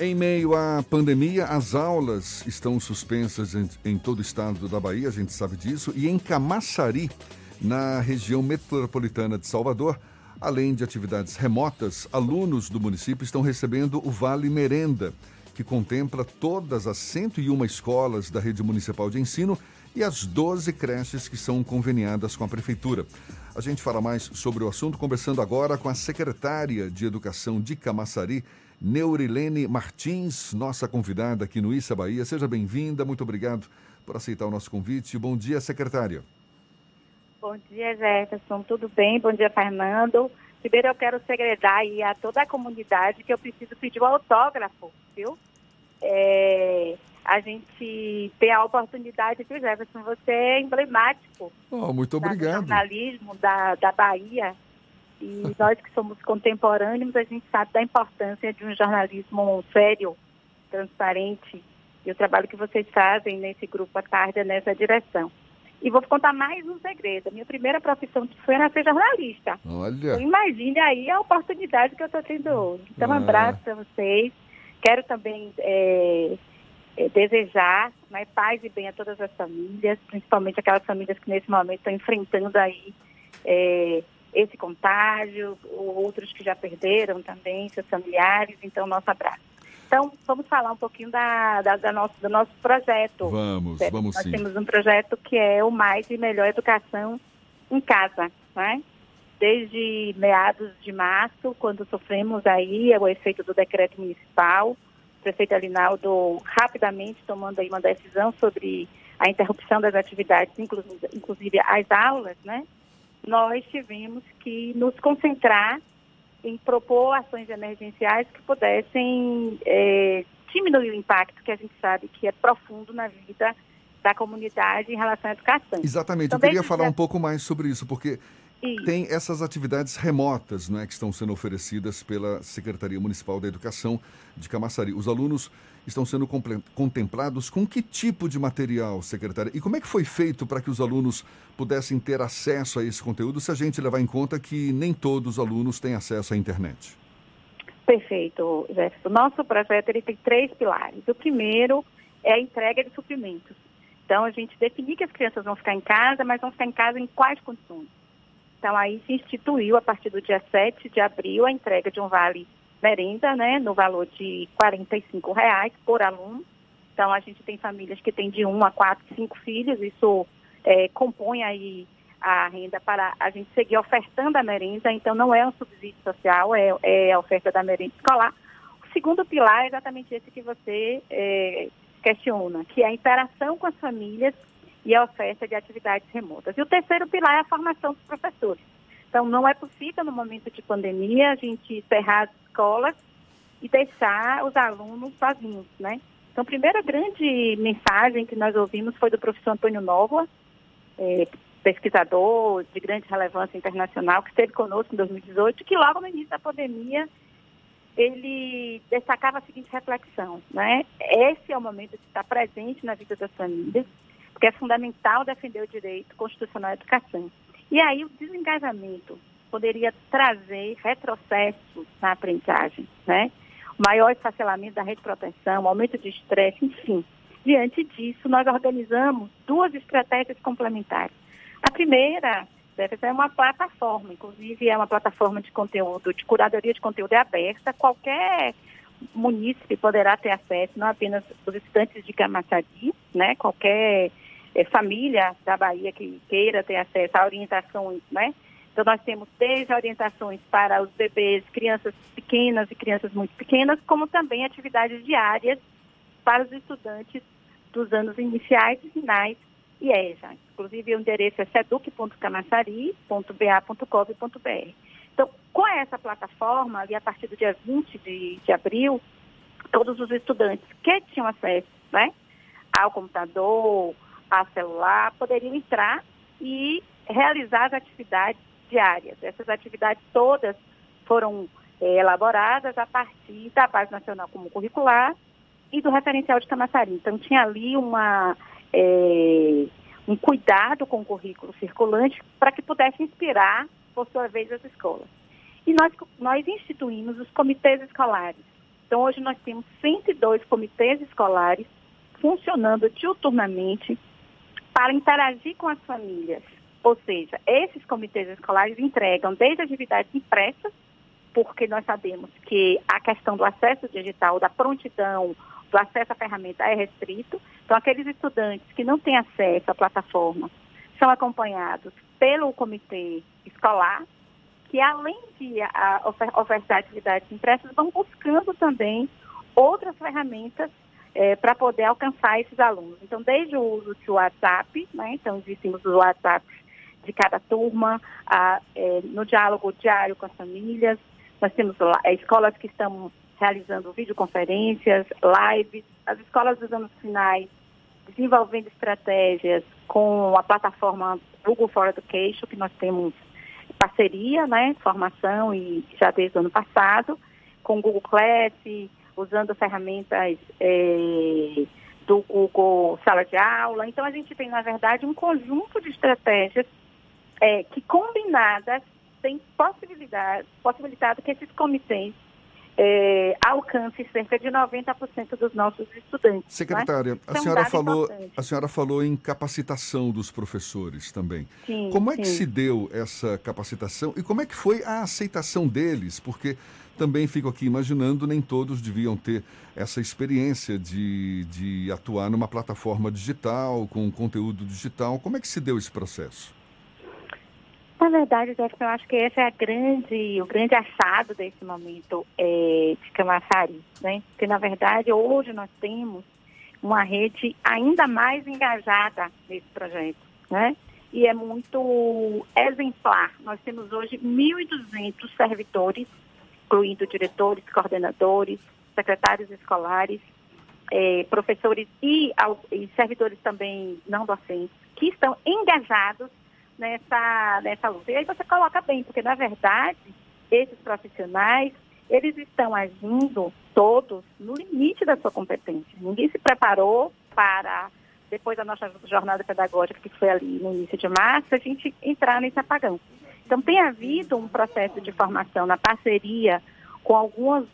Em meio à pandemia, as aulas estão suspensas em, em, todo o estado da Bahia, a gente sabe disso, e em Camaçari, na região metropolitana de Salvador, além de atividades remotas, alunos do município estão recebendo o Vale Merenda, que contempla todas as 101 escolas da rede municipal de ensino e as 12 creches que são conveniadas com a prefeitura. A gente fala mais sobre o assunto conversando agora com a secretária de Educação de Camaçari, Neurilene Martins, nossa convidada aqui no Issa Bahia. Seja bem-vinda, muito obrigado por aceitar o nosso convite. Bom dia, secretária. Bom dia, Jefferson. Tudo bem? Bom dia, Fernando. Primeiro, eu quero segredar aí a toda a comunidade que eu preciso pedir o um autógrafo, viu? É, a gente ter a oportunidade, viu, Jefferson? Você é emblemático. Oh, muito obrigado. Do jornalismo da, da Bahia. E nós que somos contemporâneos, a gente sabe da importância de um jornalismo sério, transparente, e o trabalho que vocês fazem nesse grupo à tarde é nessa direção. E vou contar mais um segredo. A minha primeira profissão foi ser jornalista. Olha. Então, imagine aí a oportunidade que eu estou tendo hoje. Então, um ah. abraço para vocês. Quero também é, é, desejar né, paz e bem a todas as famílias, principalmente aquelas famílias que nesse momento estão enfrentando aí é, esse contágio, outros que já perderam também seus familiares, então nosso abraço. Então, vamos falar um pouquinho da, da, da nosso, do nosso projeto. Vamos, certo? vamos Nós sim. Nós temos um projeto que é o Mais e Melhor Educação em Casa, né? Desde meados de março, quando sofremos aí o efeito do decreto municipal, prefeito Alinaldo rapidamente tomando aí uma decisão sobre a interrupção das atividades, inclusive, as aulas, né? nós tivemos que nos concentrar em propor ações emergenciais que pudessem é, diminuir o impacto que a gente sabe que é profundo na vida da comunidade em relação à educação. Exatamente, então, eu queria falar um pouco mais sobre isso, porque tem essas atividades remotas né, que estão sendo oferecidas pela Secretaria Municipal da Educação de Camaçari. Os alunos estão sendo contemplados com que tipo de material, secretária? E como é que foi feito para que os alunos pudessem ter acesso a esse conteúdo, se a gente levar em conta que nem todos os alunos têm acesso à internet? Perfeito, Jefferson. Nosso projeto ele tem três pilares. O primeiro é a entrega de suprimentos. Então, a gente definir que as crianças vão ficar em casa, mas vão ficar em casa em quais condições? Então, aí se instituiu, a partir do dia 7 de abril, a entrega de um vale merenda, né, no valor de R$ reais por aluno. Então, a gente tem famílias que têm de um a quatro, cinco filhos, isso é, compõe aí a renda para a gente seguir ofertando a merenda, então não é um subsídio social, é, é a oferta da merenda escolar. O segundo pilar é exatamente esse que você é, questiona, que é a interação com as famílias e a oferta de atividades remotas. E o terceiro pilar é a formação dos professores. Então, não é possível, no momento de pandemia, a gente encerrar as escolas e deixar os alunos sozinhos, né? Então, a primeira grande mensagem que nós ouvimos foi do professor Antônio Nova, é, pesquisador de grande relevância internacional, que esteve conosco em 2018, que logo no início da pandemia ele destacava a seguinte reflexão, né? Esse é o momento de estar presente na vida das famílias, porque é fundamental defender o direito constitucional à educação. E aí o desengajamento poderia trazer retrocessos na aprendizagem, né? Maior esfacelamento da rede de proteção, aumento de estresse, enfim. Diante disso, nós organizamos duas estratégias complementares. A primeira ser uma plataforma, inclusive é uma plataforma de conteúdo, de curadoria de conteúdo é aberta, qualquer munícipe poderá ter acesso, não apenas os estudantes de Camaçari, né, qualquer é, família da Bahia que queira ter acesso a orientações, né? Então, nós temos desde orientações para os bebês, crianças pequenas e crianças muito pequenas, como também atividades diárias para os estudantes dos anos iniciais e finais e EJA. Inclusive, o endereço é seduc.camaçari.ba.gov.br. Então, com essa plataforma, ali a partir do dia 20 de, de abril, todos os estudantes que tinham acesso né, ao computador, a celular, poderiam entrar e realizar as atividades diárias. Essas atividades todas foram é, elaboradas a partir da Base Nacional Comum Curricular e do referencial de Camaçari. Então, tinha ali uma, é, um cuidado com o currículo circulante para que pudesse inspirar, por sua vez, as escolas. E nós, nós instituímos os comitês escolares. Então, hoje nós temos 102 comitês escolares funcionando diuturnamente para interagir com as famílias. Ou seja, esses comitês escolares entregam desde atividades impressas, porque nós sabemos que a questão do acesso digital, da prontidão, do acesso à ferramenta é restrito. Então, aqueles estudantes que não têm acesso à plataforma são acompanhados pelo comitê escolar, que além de a, ofertar atividades impressas, vão buscando também outras ferramentas é, para poder alcançar esses alunos. Então, desde o uso de WhatsApp, né, então existem os WhatsApp de cada turma, a, é, no diálogo diário com as famílias, nós temos é, escolas que estão realizando videoconferências, lives, as escolas dos anos finais desenvolvendo estratégias com a plataforma Google for Education, que nós temos parceria, né, formação e já desde o ano passado, com o Google Class, usando ferramentas é, do Google Sala de Aula. Então a gente tem, na verdade, um conjunto de estratégias é, que combinadas têm possibilidade, possibilitado que esses comitês é, alcance cerca de 90% dos nossos estudantes. É? Secretária, a, senhora falou, a senhora falou em capacitação dos professores também. Sim, como é sim. que se deu essa capacitação e como é que foi a aceitação deles? Porque também fico aqui imaginando, nem todos deviam ter essa experiência de, de atuar numa plataforma digital, com conteúdo digital. Como é que se deu esse processo? Na verdade, eu acho que esse é a grande, o grande achado desse momento é, de Camaçari, né? Porque, na verdade, hoje nós temos uma rede ainda mais engajada nesse projeto, né? E é muito exemplar. Nós temos hoje 1.200 servidores, incluindo diretores, coordenadores, secretários escolares, é, professores e, e servidores também não docentes, que estão engajados nessa, nessa luta. E aí você coloca bem, porque na verdade, esses profissionais, eles estão agindo todos no limite da sua competência. Ninguém se preparou para, depois da nossa jornada pedagógica, que foi ali no início de março, a gente entrar nesse apagão. Então, tem havido um processo de formação na parceria com algumas,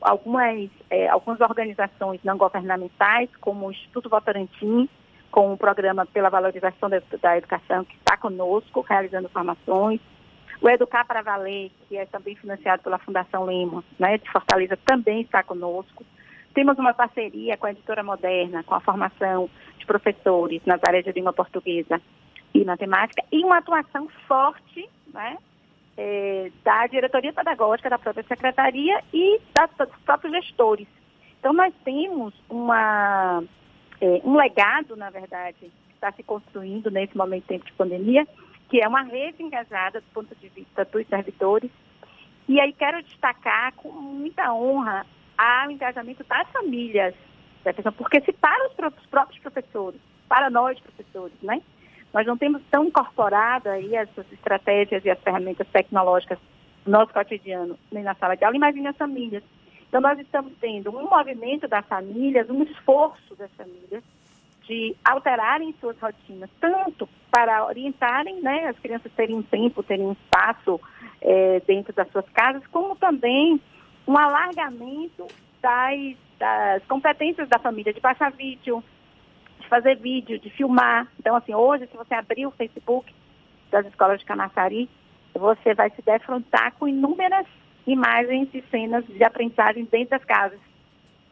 algumas, é, algumas organizações não governamentais, como o Instituto Votorantim, com o programa pela valorização da, da educação, que está conosco, realizando formações. O Educar para Valer, que é também financiado pela Fundação Lema, né, de Fortaleza, também está conosco. Temos uma parceria com a Editora Moderna, com a formação de professores nas áreas de língua portuguesa e matemática, e uma atuação forte né, é, da diretoria pedagógica, da própria secretaria e da, dos próprios gestores. Então, nós temos uma é, um legado, na verdade, que está se construindo nesse momento tempo de pandemia, que é uma rede engajada do ponto de vista dos servidores. E aí quero destacar com muita honra o engajamento das famílias, porque se para os próprios professores, para nós professores, né? Nós não temos tão incorporado aí essas estratégias e as ferramentas tecnológicas no nosso cotidiano, nem na sala de aula, imagine as famílias. Então, nós estamos tendo um movimento das famílias, um esforço das famílias de alterarem suas rotinas, tanto para orientarem né, as crianças terem um tempo, terem um espaço é, dentro das suas casas, como também um alargamento das, das competências da família de baixar vídeo, de fazer vídeo, de filmar. Então, assim, hoje, se você abrir o Facebook das escolas de Canaçari, você vai se defrontar com inúmeras imagens e cenas de aprendizagem dentro das casas,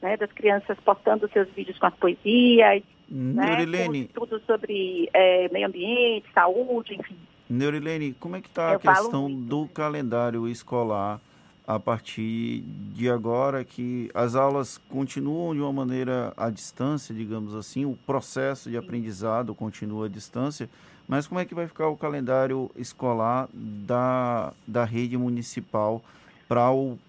né, das crianças postando seus vídeos com as poesias, Neurilene, né, tudo sobre é, meio ambiente, saúde, enfim. Neurilene, como é que está a questão do calendário escolar a partir de agora que as aulas continuam de uma maneira à distância, digamos assim, o processo de aprendizado continua à distância, mas como é que vai ficar o calendário escolar da, da rede municipal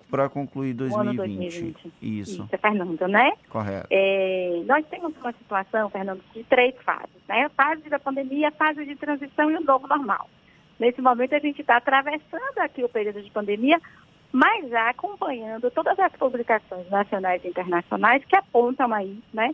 para concluir 2020. 2020. Isso. Isso, é Fernando, né? Correto. É, nós temos uma situação, Fernando, de três fases, né? A fase da pandemia, a fase de transição e o novo normal. Nesse momento a gente está atravessando aqui o período de pandemia, mas já acompanhando todas as publicações nacionais e internacionais que apontam aí, né,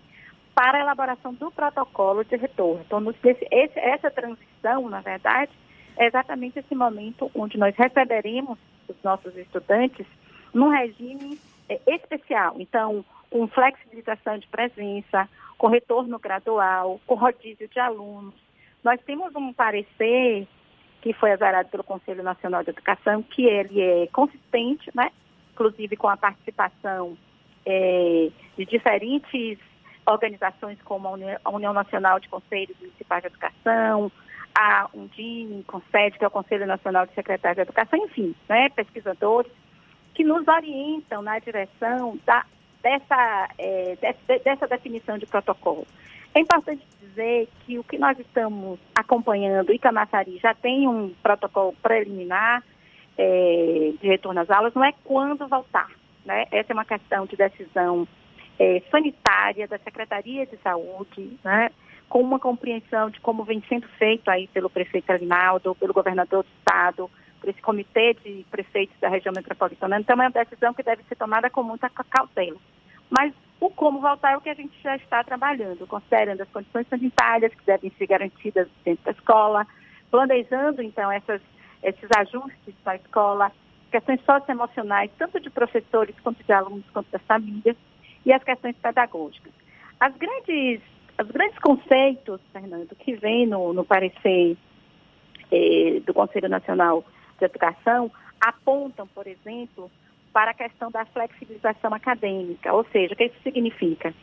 para a elaboração do protocolo de retorno. Então, esse, essa transição, na verdade, é exatamente esse momento onde nós receberemos os nossos estudantes num regime é, especial. Então, com flexibilização de presença, com retorno gradual, com rodízio de alunos. Nós temos um parecer que foi azarado pelo Conselho Nacional de Educação, que ele é consistente, né? inclusive com a participação é, de diferentes organizações como a União Nacional de Conselhos Municipais de Educação, a Undine, CONSED, que é o Conselho Nacional de Secretários de Educação, enfim, né, pesquisadores, que nos orientam na direção da, dessa, é, de, dessa definição de protocolo. É importante dizer que o que nós estamos acompanhando, e Camaçari já tem um protocolo preliminar é, de retorno às aulas, não é quando voltar. Né? Essa é uma questão de decisão é, sanitária da Secretaria de Saúde, né? com uma compreensão de como vem sendo feito aí pelo prefeito Arinaldo, pelo governador do estado, por esse comitê de prefeitos da região metropolitana. Então, é uma decisão que deve ser tomada com muita cautela. Mas o como voltar é o que a gente já está trabalhando, considerando as condições sanitárias que devem ser garantidas dentro da escola, planejando, então, essas, esses ajustes para a escola, questões socioemocionais, tanto de professores quanto de alunos, quanto das famílias, e as questões pedagógicas. As grandes, os grandes conceitos, Fernando, que vem no, no parecer eh, do Conselho Nacional de Educação, apontam, por exemplo, para a questão da flexibilização acadêmica, ou seja, o que isso significa?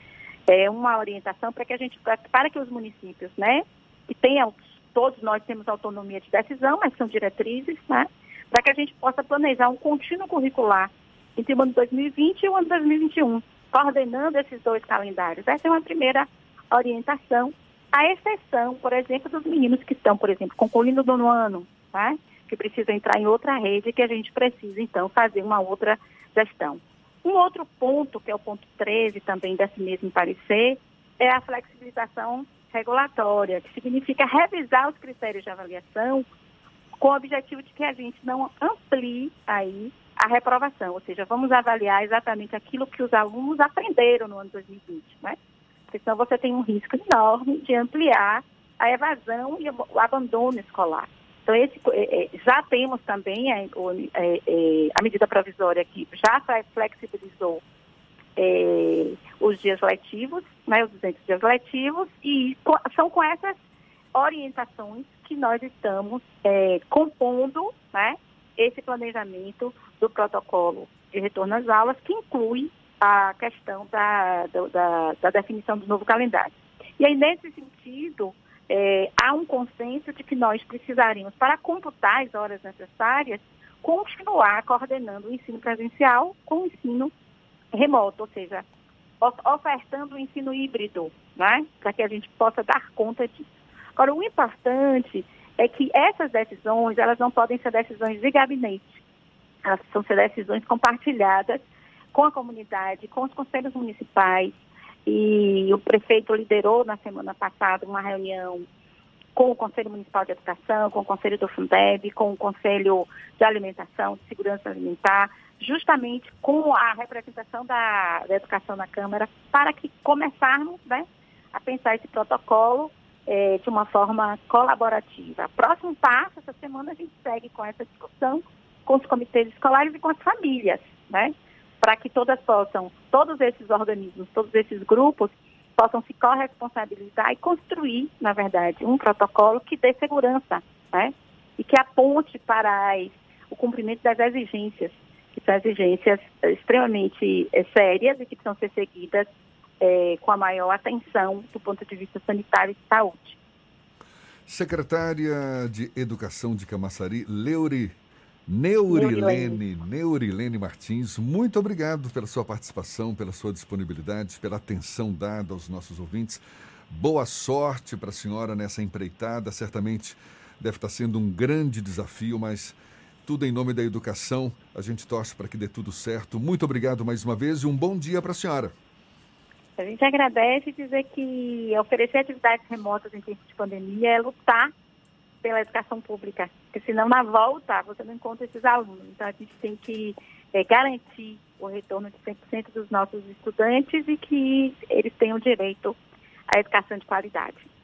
É uma orientação para que a gente, para que os municípios, né, que tenham, todos nós temos autonomia de decisão, mas são diretrizes, né, para que a gente possa planejar um contínuo curricular entre o ano 2020 e o ano 2021, coordenando esses dois calendários. Essa é uma primeira orientação, a exceção, por exemplo, dos meninos que estão, por exemplo, concluindo o nono ano, né? Que precisa entrar em outra rede, que a gente precisa, então, fazer uma outra gestão. Um outro ponto, que é o ponto 13 também desse mesmo parecer, é a flexibilização regulatória, que significa revisar os critérios de avaliação com o objetivo de que a gente não amplie aí a reprovação, ou seja, vamos avaliar exatamente aquilo que os alunos aprenderam no ano 2020, né? Porque senão você tem um risco enorme de ampliar a evasão e o abandono escolar. Então, esse, é, é, já temos também a, é, a medida provisória que já flexibilizou é, os dias letivos, né, os 200 dias letivos, e são com essas orientações que nós estamos é, compondo né, esse planejamento do protocolo de retorno às aulas, que inclui a questão da, da, da definição do novo calendário. E aí, nesse sentido, é, há um consenso de que nós precisaríamos, para computar as horas necessárias, continuar coordenando o ensino presencial com o ensino remoto, ou seja, ofertando o ensino híbrido, né? para que a gente possa dar conta disso. Agora, o importante é que essas decisões, elas não podem ser decisões de gabinete, elas precisam ser decisões compartilhadas com a comunidade, com os conselhos municipais, e o prefeito liderou na semana passada uma reunião com o Conselho Municipal de Educação, com o Conselho do Fundeb, com o Conselho de Alimentação, de Segurança Alimentar, justamente com a representação da, da Educação na Câmara, para que começarmos né, a pensar esse protocolo é, de uma forma colaborativa. Próximo passo, essa semana a gente segue com essa discussão com os comitês escolares e com as famílias, né? Para que todas possam, todos esses organismos, todos esses grupos possam se corresponsabilizar e construir, na verdade, um protocolo que dê segurança, né? E que aponte para as, o cumprimento das exigências, que são exigências extremamente é, sérias e que precisam ser seguidas é, com a maior atenção do ponto de vista sanitário e de saúde. Secretária de Educação de Camaçari, Leuri Neurilene, Neurilene Martins, muito obrigado pela sua participação, pela sua disponibilidade, pela atenção dada aos nossos ouvintes. Boa sorte para a senhora nessa empreitada. Certamente deve estar sendo um grande desafio, mas tudo em nome da educação. A gente torce para que dê tudo certo. Muito obrigado mais uma vez e um bom dia para a senhora. A gente agradece dizer que oferecer atividades remotas em tempo de pandemia é lutar pela educação pública, porque senão na volta você não encontra esses alunos. Então a gente tem que é, garantir o retorno de 100% dos nossos estudantes e que eles tenham direito à educação de qualidade.